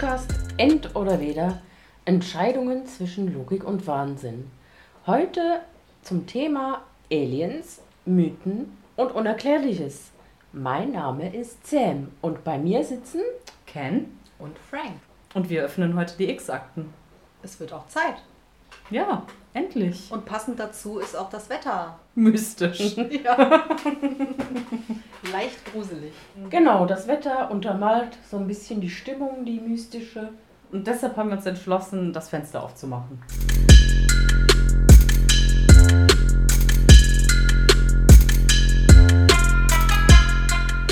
Podcast End oder Weder Entscheidungen zwischen Logik und Wahnsinn. Heute zum Thema Aliens, Mythen und Unerklärliches. Mein Name ist Sam und bei mir sitzen Ken Und Frank. und wir öffnen heute die X-Akten. Es wird auch Zeit. Ja, endlich. Und passend dazu ist auch das Wetter. Mystisch. Ja. Leicht gruselig. Genau, das Wetter untermalt so ein bisschen die Stimmung, die mystische. Und deshalb haben wir uns entschlossen, das Fenster aufzumachen.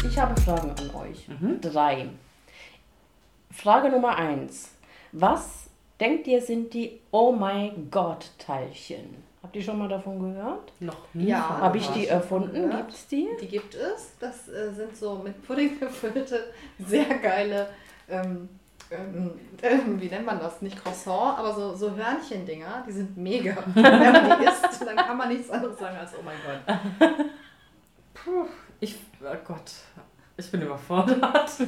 Ich habe Fragen an euch. Mhm. Drei. Frage Nummer eins. Was denkt ihr sind die Oh my God Teilchen? Habt ihr schon mal davon gehört? Noch Ja. Habe ich die erfunden? Gibt es die? Die gibt es. Das äh, sind so mit Pudding gefüllte, sehr geile, ähm, ähm, ähm, wie nennt man das? Nicht Croissant, aber so, so Hörnchendinger. Die sind mega. Wenn man die isst, dann kann man nichts anderes sagen als Oh mein Gott. Puh, ich, oh Gott, ich bin überfordert.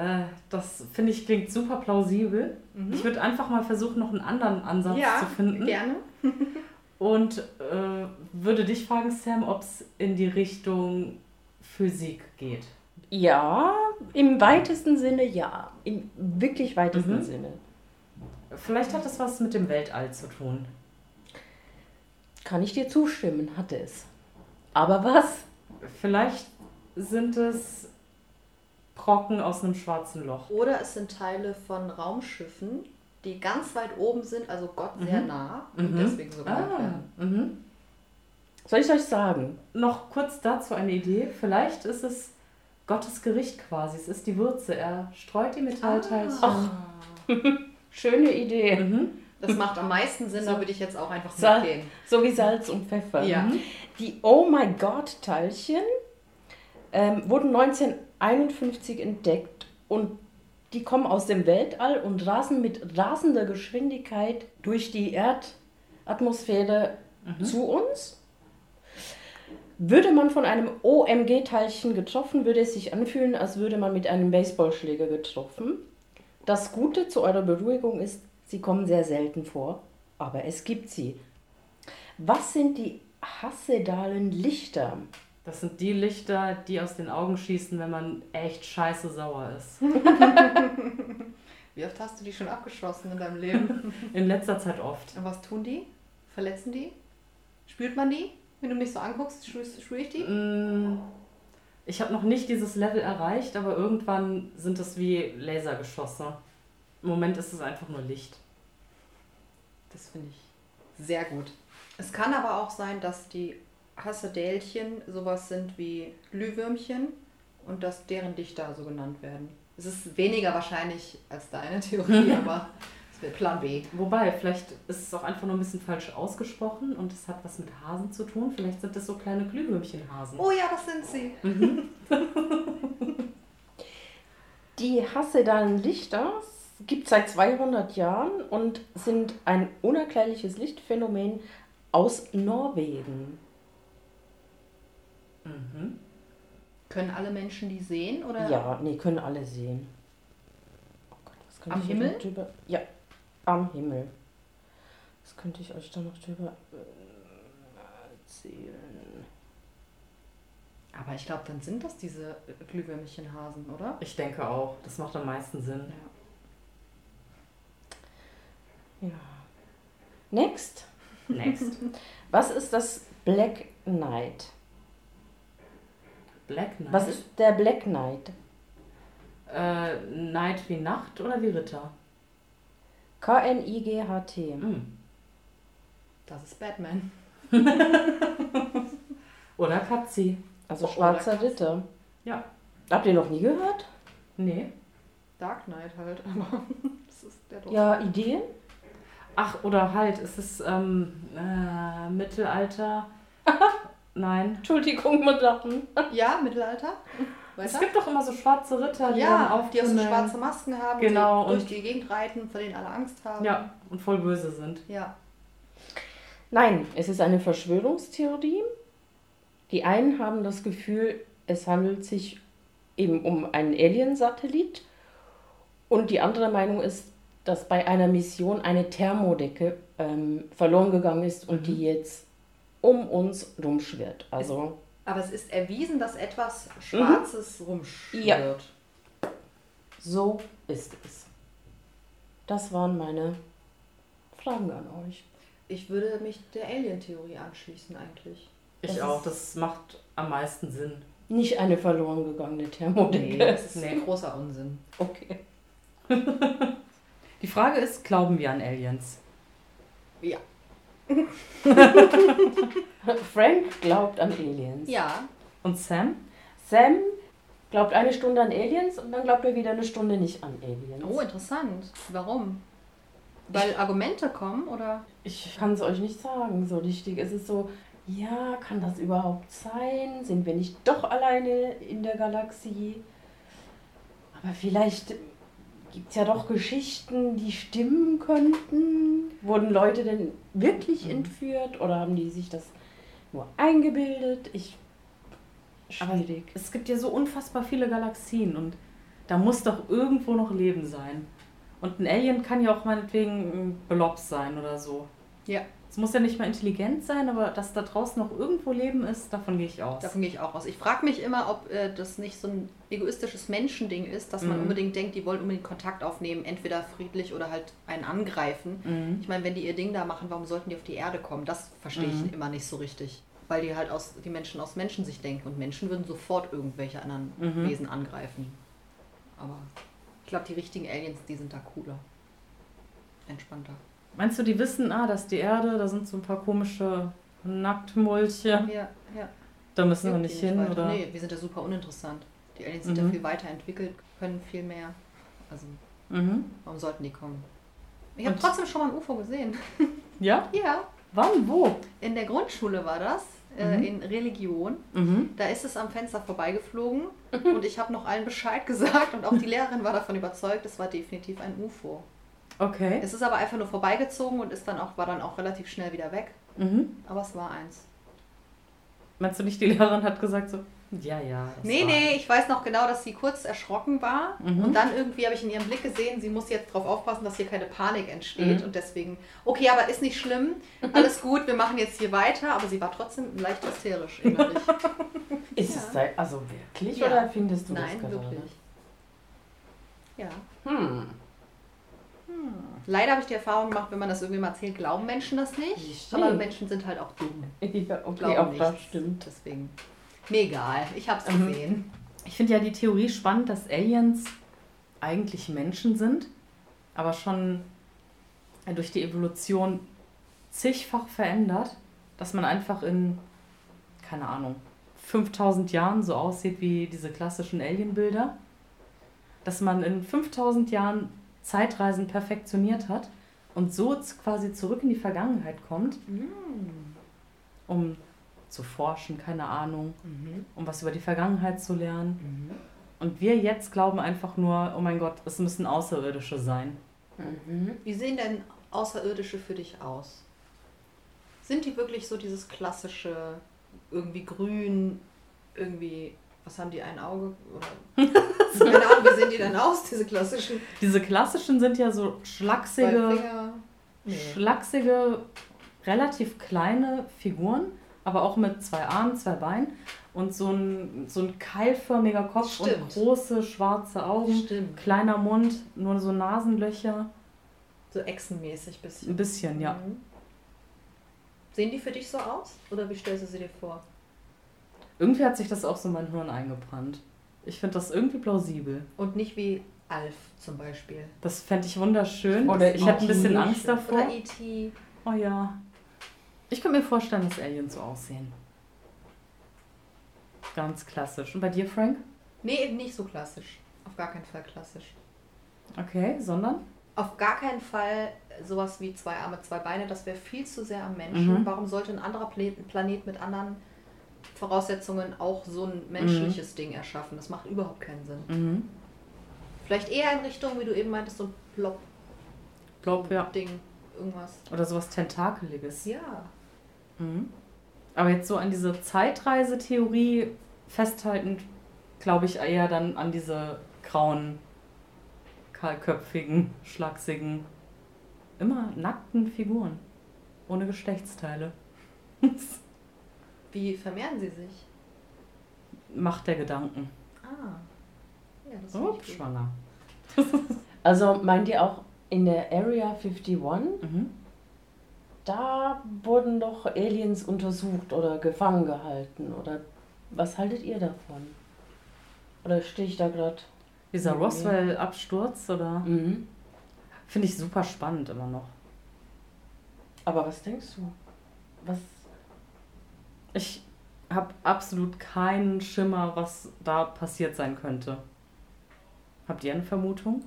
äh, das finde ich klingt super plausibel. Ich würde einfach mal versuchen, noch einen anderen Ansatz Ja, zu finden. gerne. Und äh, würde dich fragen, Sam, ob es in die Richtung Physik geht. Ja, im weitesten Sinne ja. Im wirklich weitesten Mhm. Sinne. Vielleicht hat es was mit dem Weltall zu tun. Kann ich dir zustimmen, hatte es. Aber was? Vielleicht sind es Brocken aus einem schwarzen Loch. Oder es sind Teile von Raumschiffen, die ganz weit oben sind, also Gott sehr Mhm. nah und Mhm. deswegen so genannt Ah, werden. mhm. Soll ich euch sagen? Noch kurz dazu eine Idee. Vielleicht ist es Gottes Gericht quasi. Es ist die Würze. Er streut die Metallteilchen. Ah. Schöne Idee. Mhm. Das macht am meisten Sinn, So. da würde ich jetzt auch einfach mitgehen. So wie Salz und Pfeffer. Ja. Mhm. Die Oh my God Teilchen ähm, wurden 1951 entdeckt und die kommen aus dem Weltall und rasen mit rasender Geschwindigkeit durch die Erdatmosphäre zu uns. Würde man von einem OMG-Teilchen getroffen, würde es sich anfühlen, als würde man mit einem Baseballschläger getroffen. Das Gute zu eurer Beruhigung ist, sie kommen sehr selten vor, aber es gibt sie. Was sind die Hassedalen Lichter? Das sind die Lichter, die aus den Augen schießen, wenn man echt scheiße sauer ist. Wie oft hast du die schon abgeschossen in deinem Leben? In letzter Zeit oft. Und was tun die? Verletzen die? Spürt man die? Wenn du mich so anguckst, spür, spür ich die? Mm, Ich habe noch nicht dieses Level erreicht, aber irgendwann sind es wie Lasergeschosse. Im Moment ist es einfach nur Licht. Das finde ich sehr gut. Es kann aber auch sein, dass die Hassedälchen sowas sind wie Glühwürmchen und dass deren Dichter so genannt werden. Es ist weniger wahrscheinlich als deine Theorie, aber es wäre Plan B. Wobei, vielleicht ist es auch einfach nur ein bisschen falsch ausgesprochen und es hat was mit Hasen zu tun. Vielleicht sind das so kleine Glühwürmchenhasen. Oh ja, das sind sie. Die Hassedalen Lichter gibt es seit 200 Jahren und sind ein unerklärliches Lichtphänomen aus Norwegen. Mhm. Können alle Menschen die sehen? Oder? Ja, nee, können alle sehen. Oh Gott, was könnte Am ich euch Himmel? noch drüber? Ja, am Himmel. Was könnte ich euch da noch drüber äh, erzählen? Aber ich glaube, dann sind das diese Glühwürmchenhasen, oder? Ich denke auch. Das macht am meisten Sinn. Ja. Next. Next. Was ist das Black Knight? Black Knight. Was ist der Black Knight? Äh, Knight wie Nacht oder wie Ritter? K-N-I-G-H-T. Hm. Das ist Batman. Oder Katzi. Also Oh, schwarzer. Ritter. Ja. Habt ihr noch nie gehört? Nee. Dark Knight halt, aber das ist der doch. Ja, Ideen? Ach, oder halt, es ist ähm, äh, Mittelalter. Nein. Entschuldigung mit Lachen. Ja, Mittelalter. Es Weiter? gibt doch immer so schwarze Ritter, die dann Ja, auf die auch so schwarze Masken haben, Genau, die durch und- die Gegend reiten, vor denen alle Angst haben. Ja, und voll böse sind. Ja. Nein, es ist eine Verschwörungstheorie. Die einen haben das Gefühl, es handelt sich eben um einen Alien-Satellit. Und die andere Meinung ist, dass bei einer Mission eine Thermodecke ähm, verloren gegangen ist und die jetzt um uns rumschwirrt. Also Aber es ist erwiesen, dass etwas Schwarzes rumschwirrt. Ja. so ist es. Das waren meine Fragen an euch. Ich würde mich der Alien-Theorie anschließen eigentlich. Ich Das auch, das macht am meisten Sinn. Nicht eine verloren gegangene Thermodecke. das ist Nee. großer Unsinn. Okay. Die Frage ist, glauben wir an Aliens? Ja. Frank glaubt an Aliens. Ja. Und Sam? Sam glaubt eine Stunde an Aliens und dann glaubt er wieder eine Stunde nicht an Aliens. Oh, interessant. Warum? Weil Argumente kommen oder? Ich kann es euch nicht sagen, so richtig. Es ist so, ja, kann das überhaupt sein? Sind wir nicht doch alleine in der Galaxie? Aber vielleicht gibt es ja doch Geschichten, die stimmen könnten. Wurden Leute denn wirklich entführt oder haben die sich das nur eingebildet? Ich. Aber Schwierig. es gibt ja so unfassbar viele Galaxien und da muss doch irgendwo noch Leben sein. Und ein Alien kann ja auch meinetwegen ein Blob sein oder so. Ja. Es muss ja nicht mal intelligent sein, aber dass da draußen noch irgendwo Leben ist, davon gehe ich aus. Davon gehe ich auch aus. Ich frage mich immer, ob äh, das nicht so ein egoistisches Menschending ist, dass man Mhm. unbedingt denkt, die wollen unbedingt Kontakt aufnehmen, entweder friedlich oder halt einen angreifen. Mhm. Ich meine, wenn die ihr Ding da machen, warum sollten die auf die Erde kommen? Das verstehe Mhm. ich immer nicht so richtig. Weil die halt aus die Menschen aus Menschensicht denken und Menschen würden sofort irgendwelche anderen Mhm. Wesen angreifen. Aber ich glaube, die richtigen Aliens, die sind da cooler. Entspannter. Meinst du, die wissen, ah, das ist die Erde, da sind so ein paar komische Nacktmulche, Ja, ja. da müssen wir nicht hin, weiter. oder? Nee, wir sind ja super uninteressant. Die Aliens sind ja Mhm. viel weiterentwickelt, können viel mehr. Also, Mhm. warum sollten die kommen? Ich habe trotzdem schon mal ein UFO gesehen. Ja? Ja, Wann? Wo? in der Grundschule war das, äh, Mhm. in Religion. Mhm. Da ist es am Fenster vorbeigeflogen und ich habe noch allen Bescheid gesagt und auch die Lehrerin war davon überzeugt, es war definitiv ein UFO. Okay. Es ist aber einfach nur vorbeigezogen und ist dann auch, war dann auch relativ schnell wieder weg. Mhm. Aber es war eins. Meinst du nicht, die Lehrerin hat gesagt so, ja, ja. Nee, nee, ich weiß noch genau, dass sie kurz erschrocken war. Mhm. Und dann irgendwie habe ich in ihrem Blick gesehen, sie muss jetzt darauf aufpassen, dass hier keine Panik entsteht. Mhm. Und deswegen, okay, aber ist nicht schlimm, alles gut, wir machen jetzt hier weiter. Aber sie war trotzdem leicht hysterisch innerlich. Ist Ja. es da, also wirklich Ja. oder findest du Nein, das gerade? wirklich. Ja. Hm. Leider habe ich die Erfahrung gemacht, wenn man das irgendwie mal erzählt, glauben Menschen das nicht. Nicht. Aber Menschen sind halt auch dumm. Ja, okay, Glauben auch nicht. das stimmt. Deswegen. Mir egal, ich habe es Mhm. gesehen. Ich finde ja die Theorie spannend, dass Aliens eigentlich Menschen sind, aber schon durch die Evolution zigfach verändert, dass man einfach in, keine Ahnung, 5000 Jahren so aussieht wie diese klassischen Alienbilder. Dass man in 5000 Jahren Zeitreisen perfektioniert hat und so quasi zurück in die Vergangenheit kommt, um zu forschen, keine Ahnung, um was über die Vergangenheit zu lernen. Und wir jetzt glauben einfach nur, oh mein Gott, es müssen Außerirdische sein. Mhm. Wie sehen denn Außerirdische für dich aus? Sind die wirklich so dieses klassische, irgendwie grün, irgendwie, was haben die, ein Auge? Oder, keine Ahnung, wie sehen die denn aus, diese klassischen? Diese klassischen sind ja so schlachsige? Nee. schlachsige, relativ kleine Figuren, aber auch mit zwei Armen, zwei Beinen und so ein, so ein keilförmiger Kopf und Stimmt. große schwarze Augen, Stimmt. kleiner Mund, nur so Nasenlöcher. So echsenmäßig bisschen. Ein bisschen, ja. Mhm. Sehen die für dich so aus? Oder wie stellst du sie dir vor? Irgendwie hat sich das auch so in mein Hirn eingebrannt. Ich finde das irgendwie plausibel. Und nicht wie Alf zum Beispiel. Das fände ich wunderschön. Oder ich habe ein bisschen E.T. Angst davor. Oder E.T. Oh ja. Ich könnte mir vorstellen, dass Aliens so aussehen. Ganz klassisch. Und bei dir, Frank? Nee, eben nicht so klassisch. Auf gar keinen Fall klassisch. Okay, sondern? Auf gar keinen Fall sowas wie zwei Arme, zwei Beine. Das wäre viel zu sehr am Menschen. Mhm. Warum sollte ein anderer Planet, Planet mit anderen Voraussetzungen auch so ein menschliches Ding erschaffen? Das macht überhaupt keinen Sinn. Mhm. Vielleicht eher in Richtung, wie du eben meintest, so ein Plop-Ding. Glaub, ja. Irgendwas. Oder sowas Tentakeliges. Ja. Mhm. Aber jetzt so an diese Zeitreisetheorie festhaltend, glaube ich eher dann an diese grauen, kahlköpfigen, schlachsigen, immer nackten Figuren. Ohne Geschlechtsteile. Wie vermehren sie sich? Macht der Gedanken. Ah. Ja, das gut. schwanger. Also meint ihr auch in der Area 51, Mhm. da wurden doch Aliens untersucht oder gefangen gehalten? Oder was haltet ihr davon? Oder stehe ich da gerade? Dieser. Roswell-Absturz, oder? Mhm. Finde ich super spannend immer noch. Aber was denkst du? Was? Ich habe absolut keinen Schimmer, was da passiert sein könnte. Habt ihr eine Vermutung?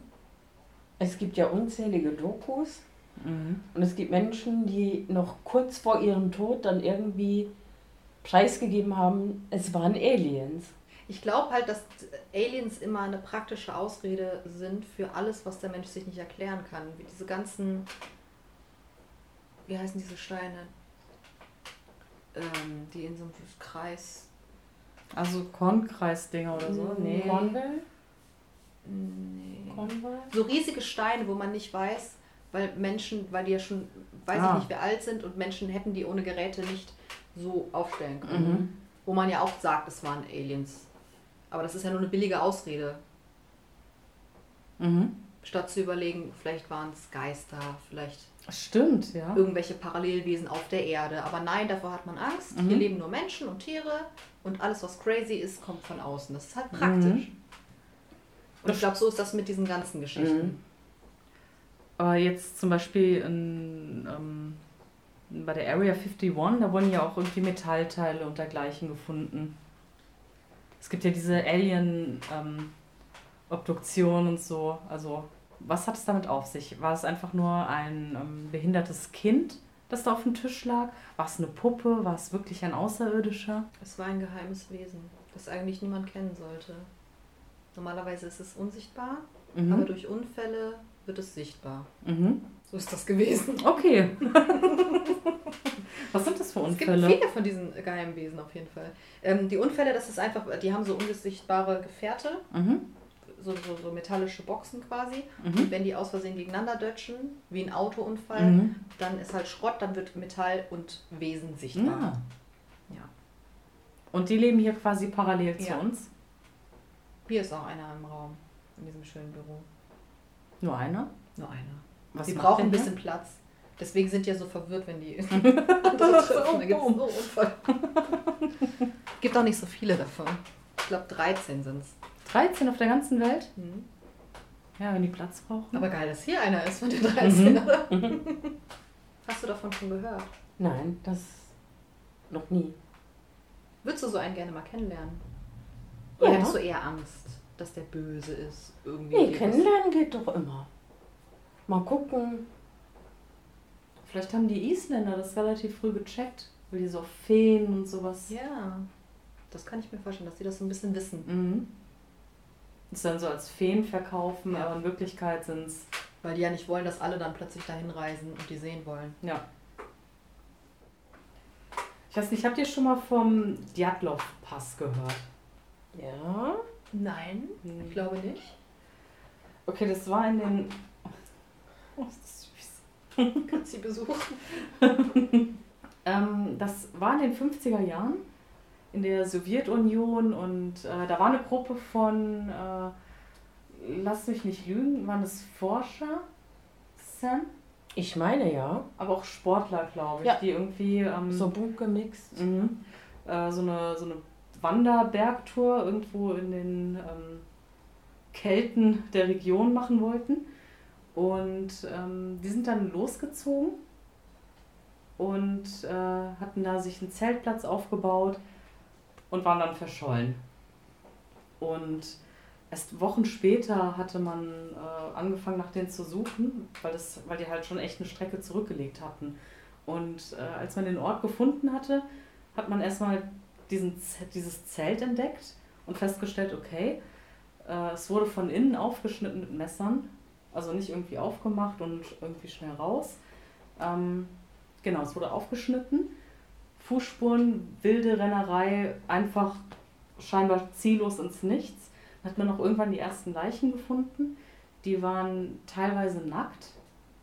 Es gibt ja unzählige Dokus Mhm. und es gibt Menschen, die noch kurz vor ihrem Tod dann irgendwie preisgegeben haben, es waren Aliens. Ich glaube halt, dass Aliens immer eine praktische Ausrede sind für alles, was der Mensch sich nicht erklären kann. Wie diese ganzen, wie heißen diese Steine, ähm, die in so einem Kreis. Also Kornkreisdinger oder so? Nee. Cornwall? Nee. Cornwall? So riesige Steine, wo man nicht weiß, weil Menschen, weil die ja schon, weiß Ah. ich nicht, wie alt sind und Menschen hätten die ohne Geräte nicht so aufstellen können. Mhm. Wo man ja auch sagt, es waren Aliens. Aber das ist ja nur eine billige Ausrede. Mhm. Statt zu überlegen, vielleicht waren es Geister, vielleicht Stimmt, ja. irgendwelche Parallelwesen auf der Erde. Aber nein, davor hat man Angst. Mhm. Hier leben nur Menschen und Tiere und alles, was crazy ist, kommt von außen. Das ist halt Mhm. praktisch. Und ich glaube, so ist das mit diesen ganzen Geschichten. Mhm. Aber jetzt zum Beispiel in, ähm, bei der Area 51, da wurden ja auch irgendwie Metallteile und dergleichen gefunden. Es gibt ja diese Alien-Obduktion und so. Also, was hat es damit auf sich? War es einfach nur ein ähm, behindertes Kind, das da auf dem Tisch lag? War es eine Puppe? War es wirklich ein Außerirdischer? Es war ein geheimes Wesen, das eigentlich niemand kennen sollte. Normalerweise ist es unsichtbar, aber Mhm. durch Unfälle wird es sichtbar. Mhm. So ist das gewesen. Okay. was sind das für Es gibt Unfälle? viele von diesen geheimen Wesen auf jeden Fall. Ähm, die Unfälle, das ist einfach, die haben so unsichtbare Gefährte, Mhm. So, so, so metallische Boxen quasi. Mhm. Und wenn die aus Versehen gegeneinander dötschen, wie ein Autounfall, Mhm. dann ist halt Schrott, dann wird Metall und Wesen sichtbar. Ja. Ja. Und die leben hier quasi parallel zu Ja. uns? Hier ist auch einer im Raum, in diesem schönen Büro. Nur einer? Nur einer. Was macht brauchen ein bisschen Platz. Deswegen sind die ja so verwirrt, wenn die andere treffen. Da gibt's so Unfall. Gibt auch nicht so viele davon. Ich glaube 13 sind es. Hier? 13 auf der ganzen Welt? Ja, wenn die Platz brauchen. Aber geil, dass hier einer ist von den 13, Mhm. oder? Hast du davon schon gehört? Nein, das noch nie. Würdest du so einen gerne mal kennenlernen? Oder Ja. hättest du eher Angst, dass der böse ist? Irgendwie Nee, kennenlernen geht doch immer. Mal gucken. Vielleicht haben die Isländer das relativ früh gecheckt, weil die so Feen und sowas. Ja, das kann ich mir vorstellen, dass die das so ein bisschen wissen. Mhm. Das dann so als Feen verkaufen, Ja. aber in Wirklichkeit sind es. Weil die ja nicht wollen, dass alle dann plötzlich dahin reisen und die sehen wollen. Ja. Ich weiß nicht, habt ihr schon mal vom Djatlov-Pass gehört? Ja. Nein, ich glaube nicht. Okay, das war in den. Oh, ist das süß. Kannst sie besuchen? Ähm, das war in den 50er Jahren in der Sowjetunion und äh, da war eine Gruppe von, äh, lass mich nicht lügen, waren es Forscher, Sam, Ich meine ja. aber auch Sportler, glaube ich, Ja. die irgendwie ähm, So bunt gemixt. Mhm. Äh, so, eine, so eine Wanderbergtour irgendwo in den ähm, Kelten der Region machen wollten. Und ähm, die sind dann losgezogen und äh, hatten da sich einen Zeltplatz aufgebaut und waren dann verschollen. Und erst Wochen später hatte man äh, angefangen, nach denen zu suchen, weil, das, weil die halt schon echt eine Strecke zurückgelegt hatten. Und äh, als man den Ort gefunden hatte, hat man erstmal dieses Zelt entdeckt und festgestellt, okay, äh, es wurde von innen aufgeschnitten mit Messern, also nicht irgendwie aufgemacht und irgendwie schnell raus. Ähm, genau, es wurde aufgeschnitten. Fußspuren, wilde Rennerei, einfach scheinbar ziellos ins Nichts. Dann hat man noch irgendwann die ersten Leichen gefunden. Die waren teilweise nackt,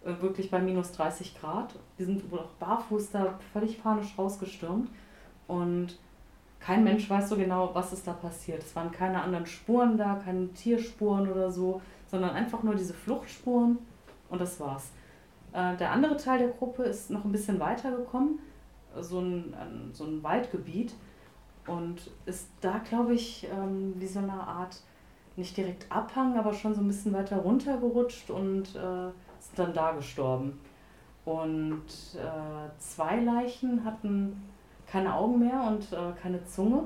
äh, wirklich bei minus 30 Grad. Die sind wohl auch barfuß da völlig panisch rausgestürmt. Und kein Mensch weiß so genau, was ist da passiert. Es waren keine anderen Spuren da, keine Tierspuren oder so, sondern einfach nur diese Fluchtspuren und das war's. Äh, der andere Teil der Gruppe ist noch ein bisschen weiter gekommen, so ein, so ein Waldgebiet und ist da, glaube ich, ähm, wie so eine Art, nicht direkt Abhang, aber schon so ein bisschen weiter runtergerutscht und äh, sind dann da gestorben. Und äh, zwei Leichen hatten keine Augen mehr und äh, keine Zunge.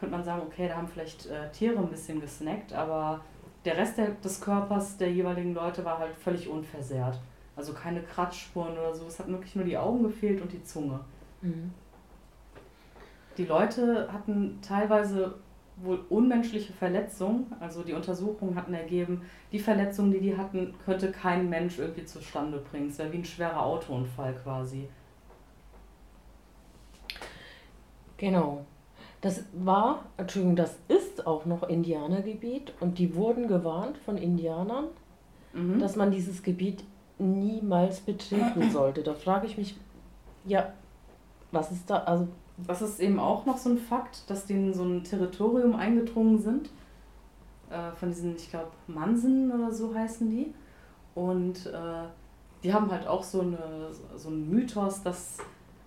Könnte man sagen, okay, da haben vielleicht äh, Tiere ein bisschen gesnackt, aber der Rest der, des Körpers der jeweiligen Leute war halt völlig unversehrt. Also keine Kratzspuren oder so. Es hat wirklich nur die Augen gefehlt und die Zunge. Mhm. Die Leute hatten teilweise wohl unmenschliche Verletzungen. Also die Untersuchungen hatten ergeben, die Verletzungen, die die hatten, könnte kein Mensch irgendwie zustande bringen. Es wäre wie ein schwerer Autounfall quasi. Genau. Das war, Entschuldigung, das ist auch noch Indianergebiet und die wurden gewarnt von Indianern, mhm. dass man dieses Gebiet niemals betreten sollte. Da frage ich mich, ja, was ist da, also. Das ist eben auch noch so ein Fakt, dass die in so ein Territorium eingedrungen sind. Äh, von diesen, ich glaube, Mansen oder so heißen die. Und äh, die haben halt auch so, eine, so einen Mythos, dass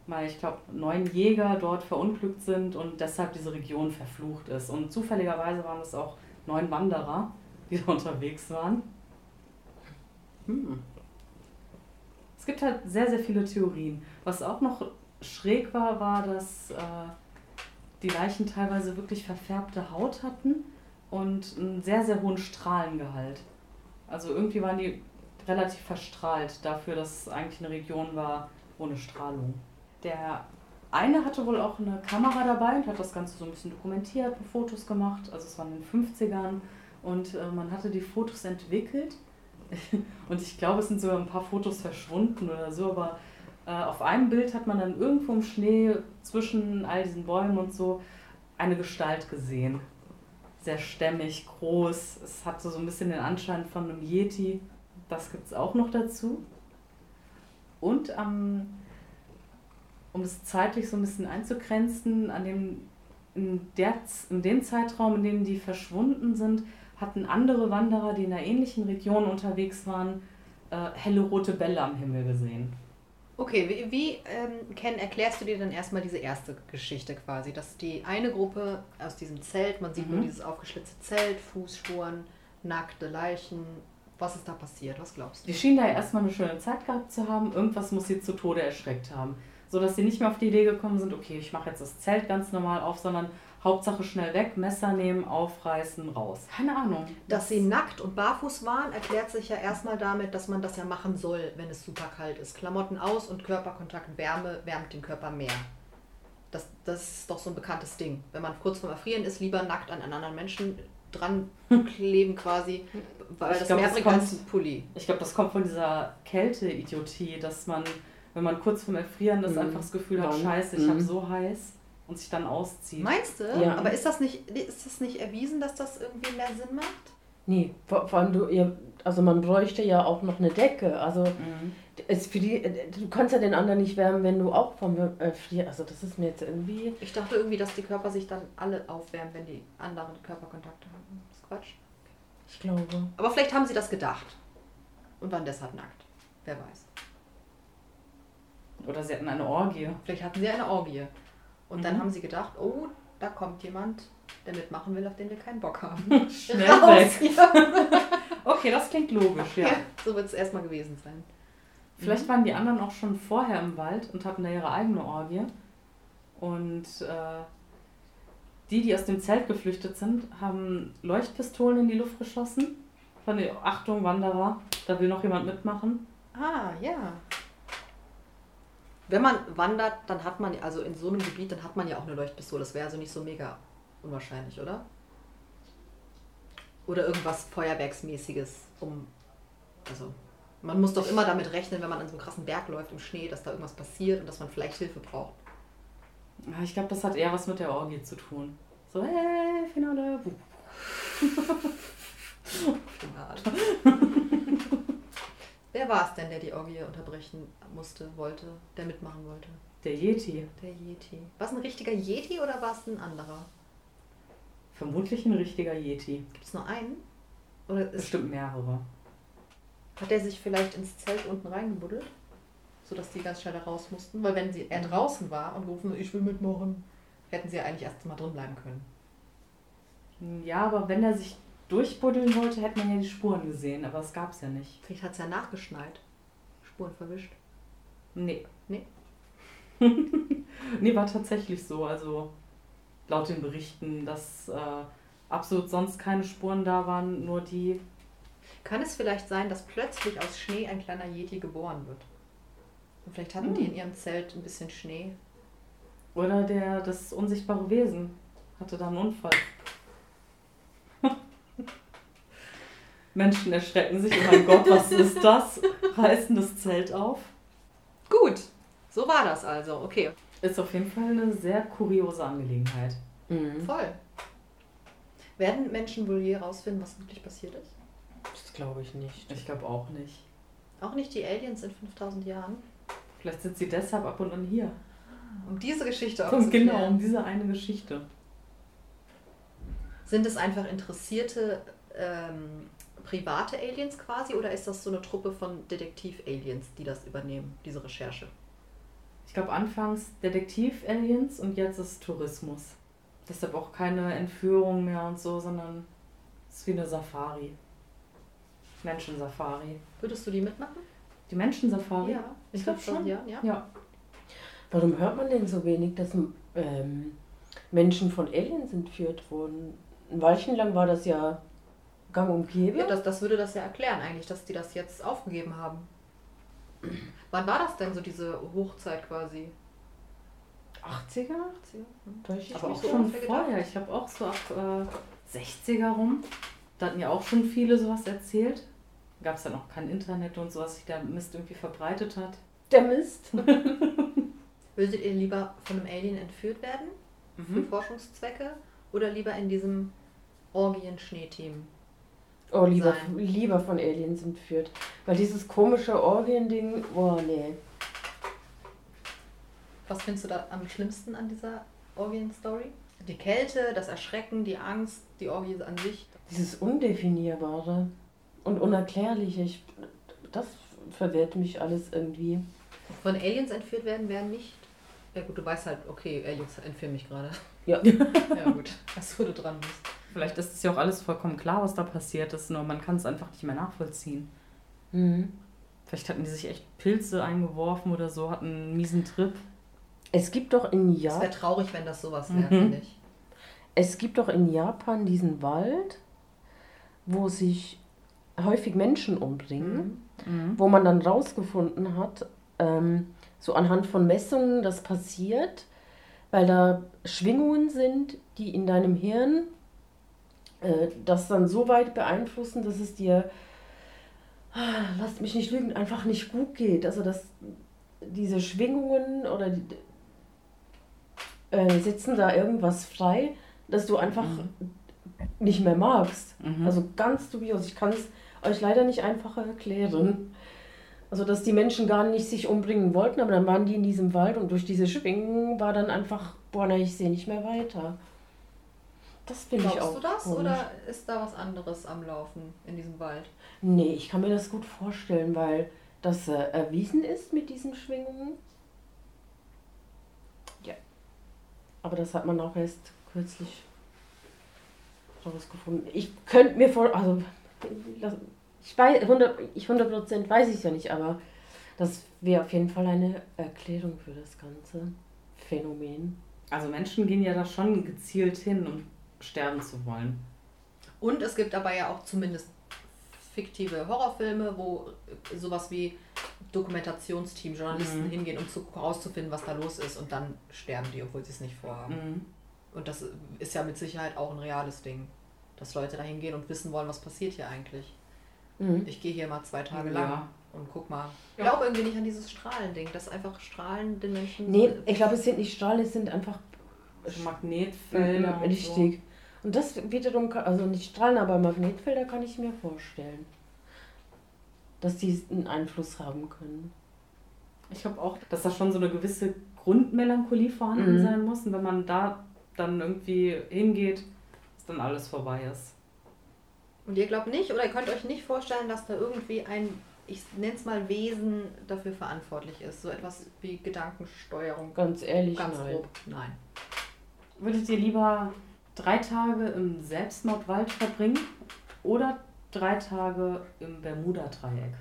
weil ich glaube, neun Jäger dort verunglückt sind und deshalb diese Region verflucht ist. Und zufälligerweise waren es auch neun Wanderer, die da unterwegs waren. Hm. Es gibt halt sehr, sehr viele Theorien. Was auch noch schräg war, war, dass äh, die Leichen teilweise wirklich verfärbte Haut hatten und einen sehr, sehr hohen Strahlengehalt. Also irgendwie waren die relativ verstrahlt dafür, dass es eigentlich eine Region war ohne Strahlung. Der eine hatte wohl auch eine Kamera dabei und hat das Ganze so ein bisschen dokumentiert Fotos gemacht. Also es waren in den 50ern und äh, man hatte die Fotos entwickelt. und ich glaube, es sind sogar ein paar Fotos verschwunden oder so, aber auf einem Bild hat man dann irgendwo im Schnee zwischen all diesen Bäumen und so eine Gestalt gesehen. Sehr stämmig, groß. Es hatte so ein bisschen den Anschein von einem Yeti. Das gibt es auch noch dazu. Und am um es zeitlich so ein bisschen einzugrenzen, an dem, in, der, in dem Zeitraum, in dem die verschwunden sind, hatten andere Wanderer, die in einer ähnlichen Region unterwegs waren, äh, helle rote Bälle am Himmel gesehen. Okay, wie, wie ähm, Ken, erklärst du dir dann erstmal diese erste Geschichte quasi, dass die eine Gruppe aus diesem Zelt, man sieht mhm. nur dieses aufgeschlitzte Zelt, Fußspuren, nackte Leichen, was ist da passiert? Was glaubst du? Die schienen da erstmal eine schöne Zeit gehabt zu haben, irgendwas muss sie zu Tode erschreckt haben so dass sie nicht mehr auf die Idee gekommen sind, okay, ich mache jetzt das Zelt ganz normal auf, sondern Hauptsache schnell weg, Messer nehmen, aufreißen, raus. Keine Ahnung. Dass sie nackt und barfuß waren, erklärt sich ja erstmal damit, dass man das ja machen soll, wenn es super kalt ist. Klamotten aus und Körperkontakt, Wärme wärmt den Körper mehr. Das, das ist doch so ein bekanntes Ding. Wenn man kurz vorm Erfrieren ist, lieber nackt an einen anderen Menschen dran kleben quasi, weil ich das glaub, mehr bringt als Pulli. Ich glaube, das kommt von dieser Kälte-Idiotie, dass man wenn man kurz vorm Erfrieren das mhm. einfach das Gefühl hat, scheiße, ich mhm. habe so heiß und sich dann auszieht. Meinst du? Ja. Aber ist das, nicht, ist das nicht erwiesen, dass das irgendwie mehr Sinn macht? Nee, vor, vor allem du, ihr, also man bräuchte ja auch noch eine Decke. Also mhm. es für die, du kannst ja den anderen nicht wärmen, wenn du auch vom Erfrieren. Also das ist mir jetzt irgendwie. Ich dachte irgendwie, dass die Körper sich dann alle aufwärmen, wenn die anderen Körperkontakte haben. Das ist Quatsch. Ich glaube. Aber vielleicht haben sie das gedacht und waren deshalb nackt. Wer weiß. Oder sie hatten eine Orgie. Vielleicht hatten sie eine Orgie. Und mhm. dann haben sie gedacht, oh, da kommt jemand, der mitmachen will, auf den wir keinen Bock haben. Schnell Raus weg. okay, das klingt logisch, ja. ja so wird es erstmal gewesen sein. Vielleicht mhm. waren die anderen auch schon vorher im Wald und hatten da ihre eigene Orgie. Und äh, die, die aus dem Zelt geflüchtet sind, haben Leuchtpistolen in die Luft geschossen. Von der Achtung, Wanderer, da will noch jemand mitmachen. Ah, ja wenn man wandert, dann hat man, also in so einem Gebiet, dann hat man ja auch eine Leuchtpistole. Das wäre also nicht so mega unwahrscheinlich, oder? Oder irgendwas Feuerwerksmäßiges, um. Also, man muss doch immer damit rechnen, wenn man an so einem krassen Berg läuft im Schnee, dass da irgendwas passiert und dass man vielleicht Hilfe braucht. Ich glaube, das hat eher was mit der Orgie zu tun. So, hey, Finale. Wer war es denn, der die Orgie unterbrechen musste, wollte, der mitmachen wollte? Der Yeti. Der Yeti. War es ein richtiger Yeti oder war es ein anderer? Vermutlich ein richtiger Yeti. Gibt es nur einen? Oder ist, Bestimmt mehrere. hat er sich vielleicht ins Zelt unten reingebuddelt? Sodass die ganz schnell da raus mussten? Weil wenn sie, er draußen war und gerufen, ich will mitmachen, hätten sie ja eigentlich erst mal drin bleiben können. Ja, aber wenn er sich durchbuddeln wollte, hätte man ja die Spuren gesehen, aber das gab es ja nicht. Vielleicht hat es ja nachgeschneit. Spuren verwischt. Nee. Nee? nee, war tatsächlich so. Also laut den Berichten, dass äh, absolut sonst keine Spuren da waren, nur die. Kann es vielleicht sein, dass plötzlich aus Schnee ein kleiner Yeti geboren wird? Und vielleicht hatten Hm. die in ihrem Zelt ein bisschen Schnee. Oder der, das unsichtbare Wesen hatte da einen Unfall. Menschen erschrecken sich, oh mein Gott, was ist das? Reißen das Zelt auf. Gut, so war das also. Okay, Ist auf jeden Fall eine sehr kuriose Angelegenheit. Mhm. voll. Werden Menschen wohl je rausfinden, was wirklich passiert ist? Das glaube ich nicht. Ich glaube auch nicht. Auch nicht die Aliens in 5000 Jahren? Vielleicht sind sie deshalb ab und an hier. Um diese Geschichte aufzuklären. genau, um diese eine Geschichte. Sind es einfach interessierte ähm, private Aliens quasi oder ist das so eine Truppe von Detektiv-Aliens, die das übernehmen, diese Recherche? Ich glaube anfangs Detektiv-Aliens und jetzt ist Tourismus. Deshalb auch keine Entführung mehr und so, sondern es ist wie eine Safari. Menschensafari. Würdest du die mitmachen? Die Menschensafari? in Ich glaub 5000 schon. Jahren, ja. Ja. Warum hört man denn so wenig, dass ähm, Menschen von Aliens entführt wurden? Ein Weilchen lang war das ja gang und gäbe. Ja, das, das würde das ja erklären eigentlich, dass die das jetzt aufgegeben haben. Wann war das denn so diese Hochzeit quasi? 80er? 80er? Hm. Täusche ich Aber mich auch so? schon vorher. Ich habe auch so ab äh, 60er rum. Da hatten ja auch schon viele sowas erzählt. Gab es dann auch kein Internet und so, was sich der Mist irgendwie verbreitet hat. Der Mist. Würdet ihr lieber von einem Alien entführt werden für Mhm. Forschungszwecke oder lieber in diesem Orgien-Schneeteam? Oh, lieber, Sein. lieber von Aliens entführt. Weil dieses komische Orgien-Ding, oh nee. Was findest du da am schlimmsten an dieser Orgien-Story? Die Kälte, das Erschrecken, die Angst, die Orgie an sich. Dieses Undefinierbare und Unerklärliche. Ich, das verwehrt mich alles irgendwie. Von Aliens entführt werden wären nicht. Ja gut, du weißt halt, okay, Aliens entführen mich gerade. Ja. Ja gut, was du dran bist. Vielleicht ist es ja auch alles vollkommen klar, was da passiert ist, nur man kann es einfach nicht mehr nachvollziehen. Mhm. Vielleicht hatten die sich echt Pilze eingeworfen oder so, hatten einen miesen Trip. Es gibt doch in Es Japan. wäre traurig, wenn das sowas wäre, Mhm. finde ich. Es gibt doch in Japan diesen Wald, wo sich häufig Menschen umbringen, Mhm. wo man dann rausgefunden hat, ähm, so anhand von Messungen, das passiert, weil da Schwingungen sind, die in deinem Hirn äh, das dann so weit beeinflussen, dass es dir, ah, lasst mich nicht lügen, einfach nicht gut geht. Also dass diese Schwingungen oder die, äh, setzen da irgendwas frei, dass du einfach nicht mehr magst. Mhm. Also ganz dubios. Ich kann es euch leider nicht einfacher erklären. Also, dass die Menschen gar nicht sich umbringen wollten, aber dann waren die in diesem Wald und durch diese Schwingen war dann einfach, boah, na, ich sehe nicht mehr weiter. Das finde ich auch. Glaubst du das komisch. oder ist da was anderes am Laufen in diesem Wald? Nee, ich kann mir das gut vorstellen, weil das äh, erwiesen ist mit diesen Schwingungen. Ja. Aber das hat man auch erst kürzlich rausgefunden. Ich könnte mir vor, also ich weiß, 100, ich 100% weiß ich ja nicht, aber das wäre auf jeden Fall eine Erklärung für das ganze Phänomen. Also Menschen gehen ja da schon gezielt hin, um sterben zu wollen. Und es gibt aber ja auch zumindest fiktive Horrorfilme, wo sowas wie Dokumentationsteam, Journalisten Mhm. hingehen, um zu, herauszufinden, was da los ist und dann sterben die, obwohl sie es nicht vorhaben. Mhm. Und das ist ja mit Sicherheit auch ein reales Ding, dass Leute da hingehen und wissen wollen, was passiert hier eigentlich. Mhm. Ich gehe hier mal zwei Tage Ja. lang und guck mal. Ich Ja. glaube irgendwie nicht an dieses Strahlending, dass einfach Strahlen den Menschen. Nee, ich glaube, es sind nicht Strahlen, es sind einfach Magnetfelder. und Richtig. Und das wiederum, kann, also nicht strahlen, aber Magnetfelder kann ich mir vorstellen, dass die einen Einfluss haben können. Ich glaube auch, dass da schon so eine gewisse Grundmelancholie vorhanden Mhm. sein muss. Und wenn man da dann irgendwie hingeht, dass dann alles vorbei ist. Und ihr glaubt nicht oder ihr könnt euch nicht vorstellen, dass da irgendwie ein, ich nenne es mal Wesen dafür verantwortlich ist. So etwas wie Gedankensteuerung. Ganz ehrlich, Ganz nein. grob. Nein. Würdet ihr lieber drei Tage im Selbstmordwald verbringen oder drei Tage im Bermuda-Dreieck?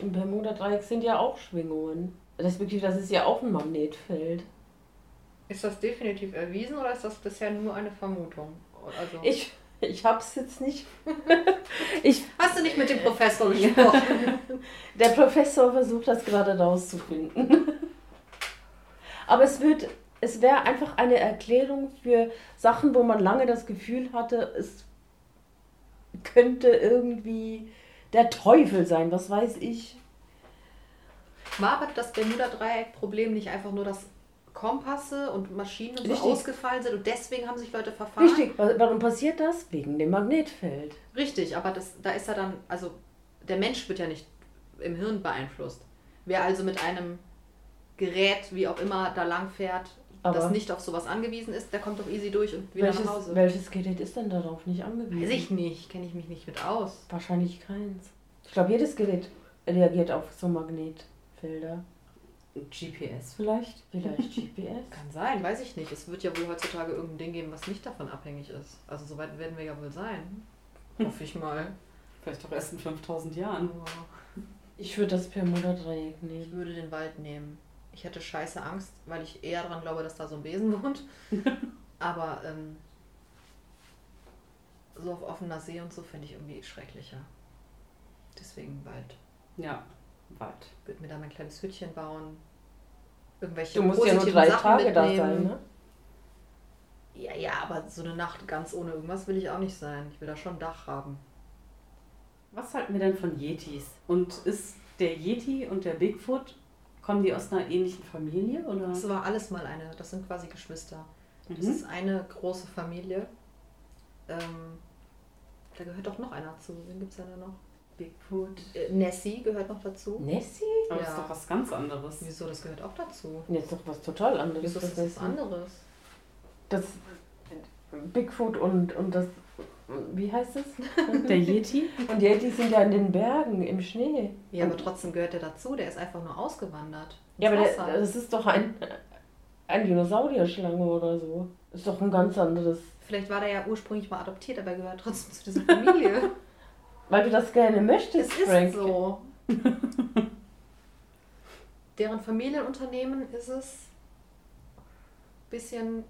Im Bermuda-Dreieck sind ja auch Schwingungen. Respektive, das ist ja auch ein Magnetfeld. Ist das definitiv erwiesen oder ist das bisher nur eine Vermutung? Also, Ich, ich hab's jetzt nicht. ich, Hast du nicht mit dem Professor gesprochen? der Professor versucht das gerade rauszufinden. Aber es wird, es wäre einfach eine Erklärung für Sachen, wo man lange das Gefühl hatte, es könnte irgendwie der Teufel sein, was weiß ich. War aber das Bermuda-Dreieck-Problem nicht einfach nur, dass Kompasse und Maschinen und so Richtig. ausgefallen sind und deswegen haben sich Leute verfahren? Richtig, wa- warum passiert das? Wegen dem Magnetfeld. Richtig, aber das, da ist er dann, also der Mensch wird ja nicht im Hirn beeinflusst. Wer also mit einem Gerät, wie auch immer, da lang fährt, das Aber- nicht auf sowas angewiesen ist, der kommt doch easy durch und wieder Welches, nach Hause. welches Gerät ist denn darauf nicht angewiesen? Weiß ich nicht, kenne ich mich nicht mit aus. Wahrscheinlich keins. Ich glaube, jedes Gerät reagiert auf so Magnetfelder. GPS vielleicht? Vielleicht GPS. Kann sein, weiß ich nicht. Es wird ja wohl heutzutage irgendein Ding geben, was nicht davon abhängig ist. Also soweit werden wir ja wohl sein. Hoffe ich mal. Vielleicht auch erst in 5000 Jahren. Ich würde das Bermuda-Dreieck Ich nehmen. würde den Wald nehmen. Ich hätte scheiße Angst, weil ich eher daran glaube, dass da so ein Besen wohnt. Aber ähm, so auf offener See und so finde ich irgendwie schrecklicher. Deswegen Wald. Ja, Wald. Ich würde mir da mein kleines Hütchen bauen. Irgendwelche Du musst ja nur drei Sachen Tage da mitnehmen. sein, ne? Ja, ja, aber so eine Nacht ganz ohne irgendwas will ich auch nicht sein. Ich will da schon ein Dach haben. Was halten wir denn von Yetis? Und ist der Yeti und der Bigfoot, kommen die aus einer ähnlichen Familie? Oder? Das war alles mal eine. Das sind quasi Geschwister. Das Mhm. ist eine große Familie. Ähm, da gehört doch noch einer zu. Wen gibt es denn da noch? Bigfoot. Äh, Nessie gehört noch dazu. Nessie? Aber das Ja. ist doch was ganz anderes. Wieso, das gehört auch dazu. Jetzt doch was total anderes. Wieso ist das was Nessie. anderes? Das Bigfoot und, und das. Wie heißt es? Der Yeti? Und die Yetis sind ja in den Bergen, im Schnee. Ja, aber trotzdem gehört der dazu. Der ist einfach nur ausgewandert. Ja, aber der, das ist doch ein, ein Dinosaurierschlange oder so. Ist doch ein ganz anderes. Vielleicht war der ja ursprünglich mal adoptiert, aber er gehört trotzdem zu dieser Familie. Weil du das gerne möchtest, es ist Frank. so. Deren Familienunternehmen ist es, bisschen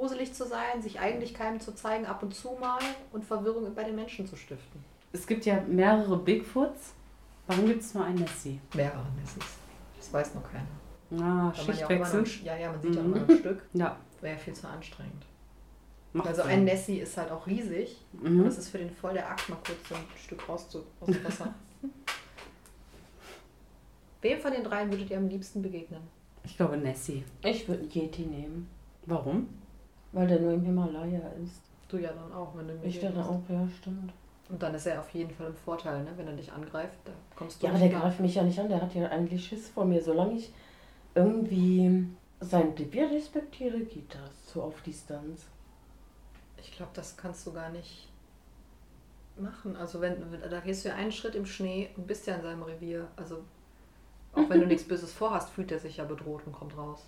gruselig zu sein, sich eigentlich keinem zu zeigen, ab und zu mal und Verwirrung bei den Menschen zu stiften. Es gibt ja mehrere Bigfoots. Warum gibt es nur einen Nessie? Mehrere Nessis. Das weiß noch keiner. Ah, Weil ja, Schichtwechsel. ja, ja, man sieht ja Mhm. immer ein Stück. Ja, Wäre ja viel zu anstrengend. macht Also Sinn. ein Nessie ist halt auch riesig. Und Mhm. das ist für den voll der Akt, mal kurz so ein Stück raus zu, aus dem Wasser. Wem von den dreien würdet ihr am liebsten begegnen? Ich glaube Nessie. Ich würde einen Yeti nehmen. Warum? Weil der nur im Himalaya ist. Du ja dann auch, wenn du mir Ich dachte auch, ja, stimmt. Und dann ist er auf jeden Fall im Vorteil, ne? wenn er dich angreift. Da kommst du Ja, aber der greift mich ja nicht an. Der hat ja eigentlich Schiss vor mir. Solange ich irgendwie sein Revier respektiere, geht das so auf Distanz. Ich glaube, das kannst du gar nicht machen. Also wenn da gehst du ja einen Schritt im Schnee und bist ja in seinem Revier. Also auch wenn du nichts Böses vorhast, fühlt er sich ja bedroht und kommt raus.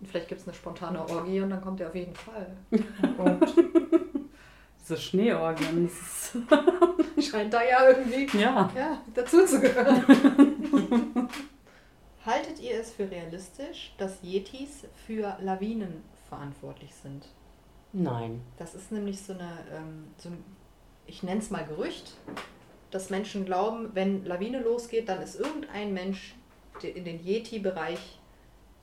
Und vielleicht gibt es eine spontane Orgie und dann kommt er auf jeden Fall. Gott. Diese Schneeorgien. Scheint da ja irgendwie ja. ja, dazu zu gehören. Haltet ihr es für realistisch, dass Yetis für Lawinen verantwortlich sind? Nein. Das ist nämlich so eine, ähm, so ein, ich nenne es mal Gerücht, dass Menschen glauben, wenn Lawine losgeht, dann ist irgendein Mensch der in den Yeti-Bereich,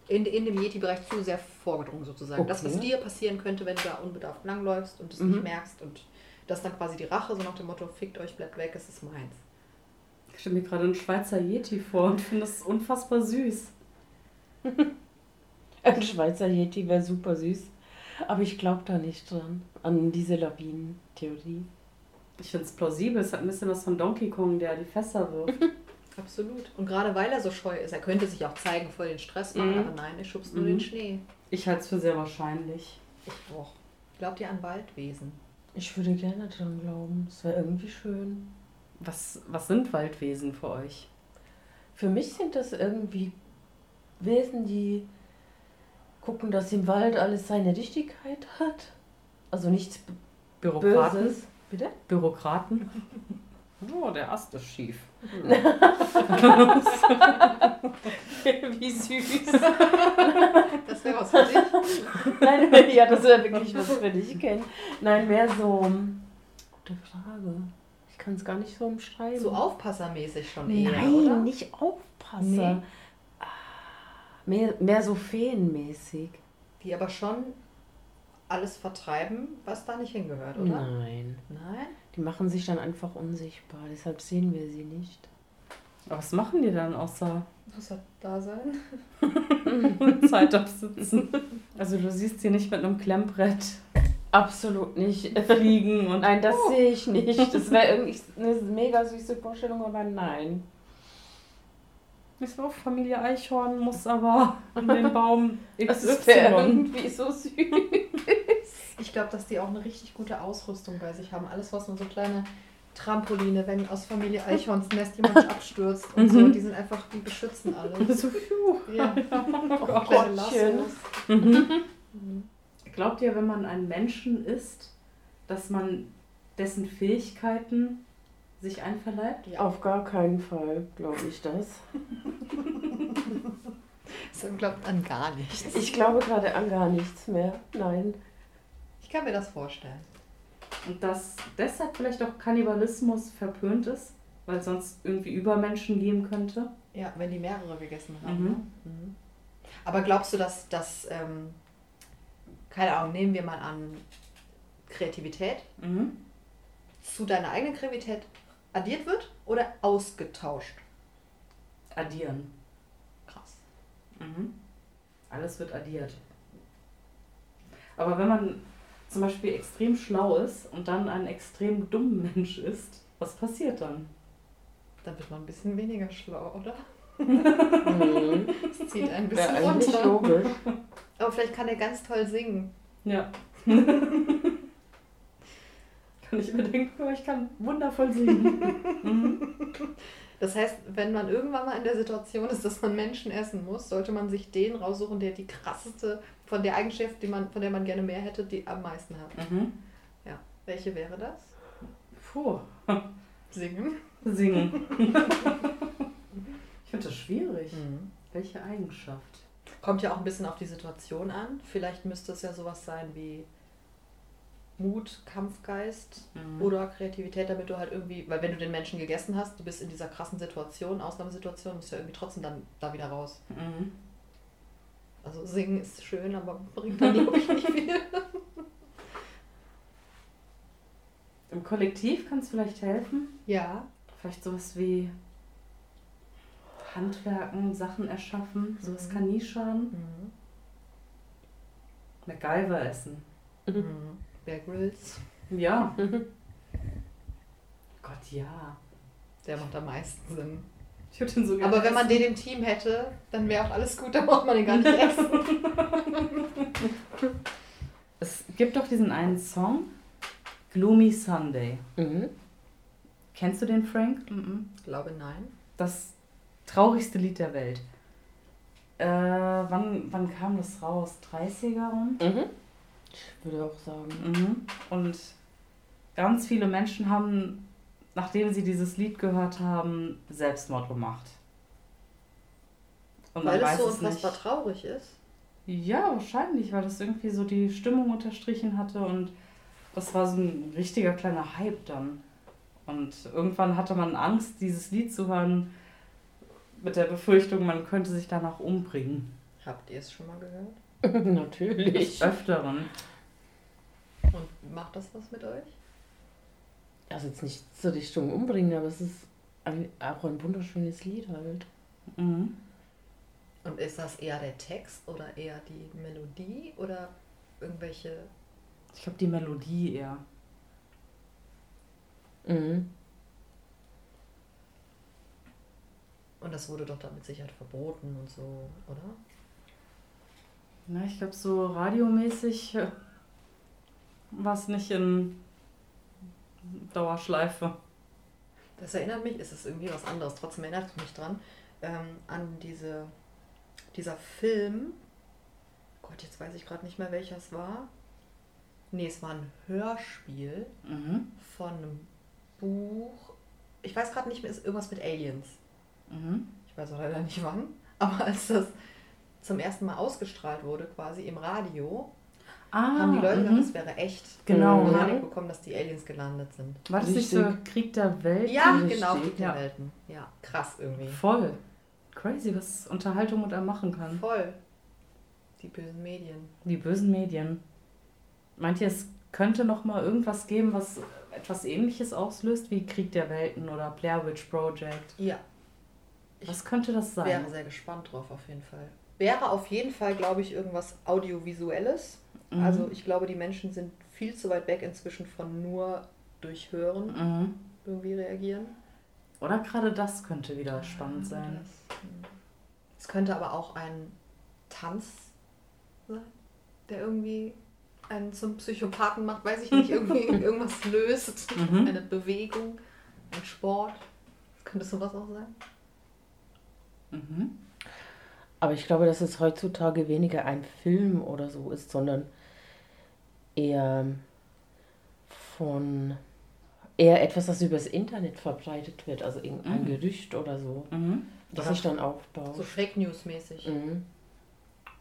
in, in dem Yeti-Bereich zu sehr vorgedrungen sozusagen. Das, was Okay. dir passieren könnte, wenn du da unbedarft langläufst und es Mhm. nicht merkst und das ist dann quasi die Rache, so nach dem Motto, fickt euch, bleibt weg, es ist meins. Ich stelle mir gerade einen Schweizer Yeti vor und finde das unfassbar süß. Ein Schweizer Yeti wäre super süß. Aber ich glaube da nicht dran, an diese Lawinen-Theorie. Ich finde es plausibel. Es hat ein bisschen was von Donkey Kong, der die Fässer wirft. Absolut. Und gerade weil er so scheu ist, er könnte sich auch zeigen, voll den Stress machen, Mhm. aber nein, er schubst nur Mhm. den Schnee. Ich halte es für sehr wahrscheinlich. Ich auch. Glaubt ihr an Waldwesen? Ich würde gerne dran glauben. Es wäre irgendwie schön. Was, was sind Waldwesen für euch? Für mich sind das irgendwie Wesen, die gucken, dass im Wald alles seine Richtigkeit hat. Also nichts B- Bürokraten? Böses. Bitte? Bürokraten? Oh, der Ast ist schief. Wie süß. Das wäre was für dich. Nein, ja, das wäre wirklich was für dich, Ken. Nein, mehr so. Gute Frage. Ich kann es gar nicht so umschreiben. So aufpassermäßig schon eher, Nein, oder? nicht Aufpasser. Nee. Ah, Mehr, mehr so feenmäßig. Die aber schon alles vertreiben, was da nicht hingehört, oder? Nein. Nein? Die machen sich dann einfach unsichtbar, deshalb sehen wir sie nicht. Aber was machen die dann außer Muss er da sein? Zeit absitzen? Also du siehst sie nicht mit einem Klemmbrett Absolut nicht. fliegen und Nein, das sehe ich nicht. Das wäre irgendwie eine mega süße Vorstellung, aber nein. Ist auf Familie Eichhorn, muss aber an den Baum Das XY. wäre irgendwie so süß. Ich glaube, dass die auch eine richtig gute Ausrüstung bei sich haben. Alles, was nur so kleine Trampoline, wenn aus Familie Eichhorns Nest jemand abstürzt und so, Mhm. die sind einfach, die beschützen alle. So. Ja. Oh Kleine Gottchen. Lassos. Mhm. Glaubt ihr, wenn man ein Menschen ist, dass man dessen Fähigkeiten sich einverleibt? Ja. Auf gar keinen Fall, glaube ich das. So glaubt an gar nichts. Ich glaube gerade an gar nichts mehr. Nein. Ich kann mir das vorstellen. Und dass deshalb vielleicht auch Kannibalismus verpönt ist, weil es sonst irgendwie Übermenschen geben könnte? Ja, wenn die mehrere gegessen haben. Mhm. Ne? Mhm. Aber glaubst du, dass das, ähm, keine Ahnung, nehmen wir mal an, Kreativität Mhm. zu deiner eigenen Kreativität addiert wird oder ausgetauscht? Addieren. Krass. Mhm. Alles wird addiert. Aber wenn man zum Beispiel extrem schlau ist und dann ein extrem dummer Mensch ist, was passiert dann? Dann wird man ein bisschen weniger schlau, oder? Mhm. Das zieht ein Wäre bisschen eigentlich runter. logisch. Aber vielleicht kann er ganz toll singen. Ja. kann ich mir denken, aber ich kann wundervoll singen. mhm. Das heißt, wenn man irgendwann mal in der Situation ist, dass man Menschen essen muss, sollte man sich den raussuchen, der die krasseste, von der Eigenschaft, die man, von der man gerne mehr hätte, die am meisten hat. Mhm. Welche wäre das? Puh. Singen. Singen. ich finde das schwierig. Welche Eigenschaft? Kommt ja auch ein bisschen auf die Situation an. Vielleicht müsste es ja sowas sein wie Mut, Kampfgeist Mhm. oder Kreativität, damit du halt irgendwie, weil wenn du den Menschen gegessen hast, du bist in dieser krassen Situation, Ausnahmesituation, musst du ja irgendwie trotzdem dann da wieder raus. Mhm. Also singen ist schön, aber bringt dann glaube ich nicht viel. Im Kollektiv kann es vielleicht helfen. Ja. Vielleicht sowas wie Handwerken, Sachen erschaffen. Sowas Mhm. kann nie schaden. Mhm. MacGyver essen. Mhm. Bear Grylls, Ja. Gott, ja. der macht am meisten Sinn. Ich würde den so gerne Aber wenn man essen. den im Team hätte, dann wäre auch alles gut, dann braucht man den gar nicht essen. Es gibt doch diesen einen Song, Gloomy Sunday. Mhm. Kennst du den, Frank? Mhm. Ich glaube nein. Das traurigste Lied der Welt. Äh, wann, wann kam das raus? 30er rum? Mhm. Ich würde auch sagen. Mhm. Und ganz viele Menschen haben, nachdem sie dieses Lied gehört haben, Selbstmord gemacht. Und Weil es so unfassbar nicht. traurig ist. Ja, wahrscheinlich, weil das irgendwie so die Stimmung unterstrichen hatte und das war so ein richtiger kleiner Hype dann. Und irgendwann hatte man Angst, dieses Lied zu hören, mit der Befürchtung, man könnte sich danach umbringen. Habt ihr es schon mal gehört? Natürlich. Des Öfteren. Und macht das was mit euch? Also jetzt nicht zur Richtung umbringen, aber es ist ein, auch ein wunderschönes Lied halt. Mhm. Und ist das eher der Text oder eher die Melodie oder irgendwelche. Ich glaube, die Melodie eher. Mhm. Und das wurde doch dann mit Sicherheit verboten und so, oder? Na, ich glaube, so radiomäßig äh, war es nicht in Dauerschleife. Das erinnert mich, es ist irgendwie was anderes, trotzdem erinnert es mich dran, ähm, an diese, dieser Film. Gott, jetzt weiß ich gerade nicht mehr, welcher es war. Nee, es war ein Hörspiel Mhm. von einem Buch. Ich weiß gerade nicht mehr, ist irgendwas mit Aliens. Mhm. Ich weiß auch leider nicht wann. Aber als das zum ersten Mal ausgestrahlt wurde, quasi im Radio, Ah, haben die Leute gedacht, mhm. das wäre echt. Genau. Mhm. Panik bekommen, dass die Aliens gelandet sind. War das nicht so. Krieg der Welt? Ja, richtig, genau, Krieg der ja. Welten. Ja, krass irgendwie. Voll. Crazy, was Unterhaltung mit einem machen kann. Voll. Die bösen Medien. Die bösen Medien. Meint ihr, es könnte noch mal irgendwas geben, was etwas ähnliches auslöst, wie Krieg der Welten oder Blair Witch Project? Ja. Was könnte das sein? Wäre sehr gespannt drauf auf jeden Fall. Wäre auf jeden Fall, glaube ich, irgendwas Audiovisuelles. Mhm. Also ich glaube, die Menschen sind viel zu weit weg inzwischen von nur durch Hören Mhm. irgendwie reagieren. Oder gerade das könnte wieder spannend sein. Hm. Es könnte aber auch ein Tanz sein, der irgendwie einen zum Psychopathen macht, weiß ich nicht, irgendwie irgendwas löst. Mhm. Eine Bewegung, ein Sport. Könnte sowas auch sein? Mhm. Aber ich glaube, dass es heutzutage weniger ein Film oder so ist, sondern eher von eher etwas, das übers Internet verbreitet wird, also irgendein Mhm. Gerücht oder so, Mhm. das sich dann aufbaut. So Fake News mäßig. Mhm.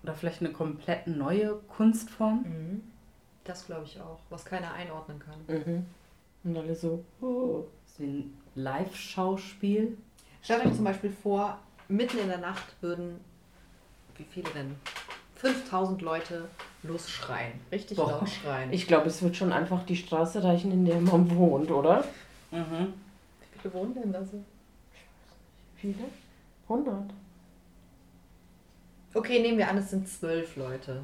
Oder vielleicht eine komplett neue Kunstform. Mhm. Das glaube ich auch, was keiner einordnen kann. Mhm. Und alle so, oh. Wie ein Live-Schauspiel. Stellt euch zum Beispiel vor, mitten in der Nacht würden, wie viele denn? 5000 Leute losschreien. Richtig Boah. laut schreien. Ich glaube, es wird schon einfach die Straße reichen, in der man wohnt, oder? Mhm. wie viele wohnen denn da so? Viele? 100. Okay, nehmen wir an, es sind zwölf Leute.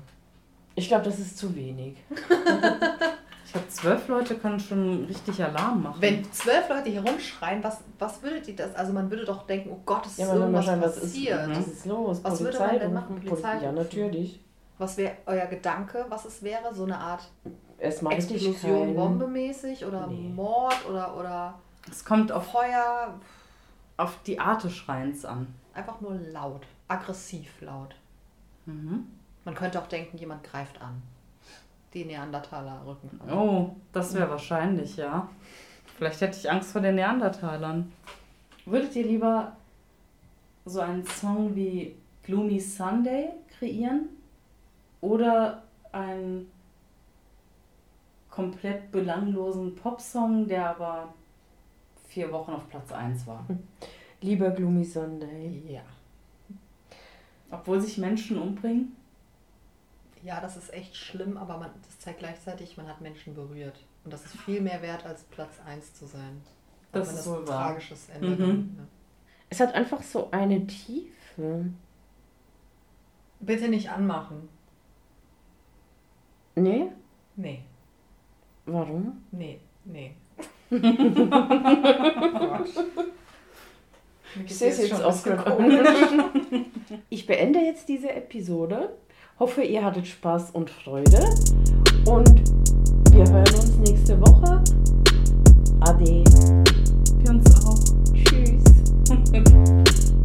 Ich glaube, das ist zu wenig. Ich glaube, zwölf Leute können schon richtig Alarm machen. Wenn zwölf Leute hier rumschreien, was, was würdet ihr das? Also man würde doch denken, oh Gott, es ist Ja, irgendwas wahrscheinlich, was ist, passiert. was ist los? Was würde Polizei man denn machen? Poli- Polizei Ja, natürlich. Was wäre euer Gedanke, was es wäre? So eine Art Erstmal Explosion, kein- Bombe mäßig oder Nee. Mord oder, oder es kommt auf, Feuer? auf die Art des Schreins an. Einfach nur laut, aggressiv laut. Mhm. Man könnte auch denken, jemand greift an. Die Neandertaler rücken an. Oh, das wäre wahrscheinlich, ja. Vielleicht hätte ich Angst vor den Neandertalern. Würdet ihr lieber so einen Song wie Gloomy Sunday kreieren oder einen komplett belanglosen Popsong, der aber vier Wochen auf Platz 1 war? Lieber Gloomy Sunday. Ja. Obwohl sich Menschen umbringen? Ja, das ist echt schlimm, aber man, das zeigt gleichzeitig, man hat Menschen berührt. Und das ist viel mehr wert, als Platz 1 zu sein. Das ist das wohl ein wahr. tragisches Ende Mhm. dann, ja. Es hat einfach so eine Tiefe. Bitte nicht anmachen. Nee? Nee, Warum? nee, nee. Ich sehe es jetzt komisch. Ich beende jetzt diese Episode. Hoffe, ihr hattet Spaß und Freude und wir hören uns nächste Woche. Ade. Wir uns auch. Tschüss.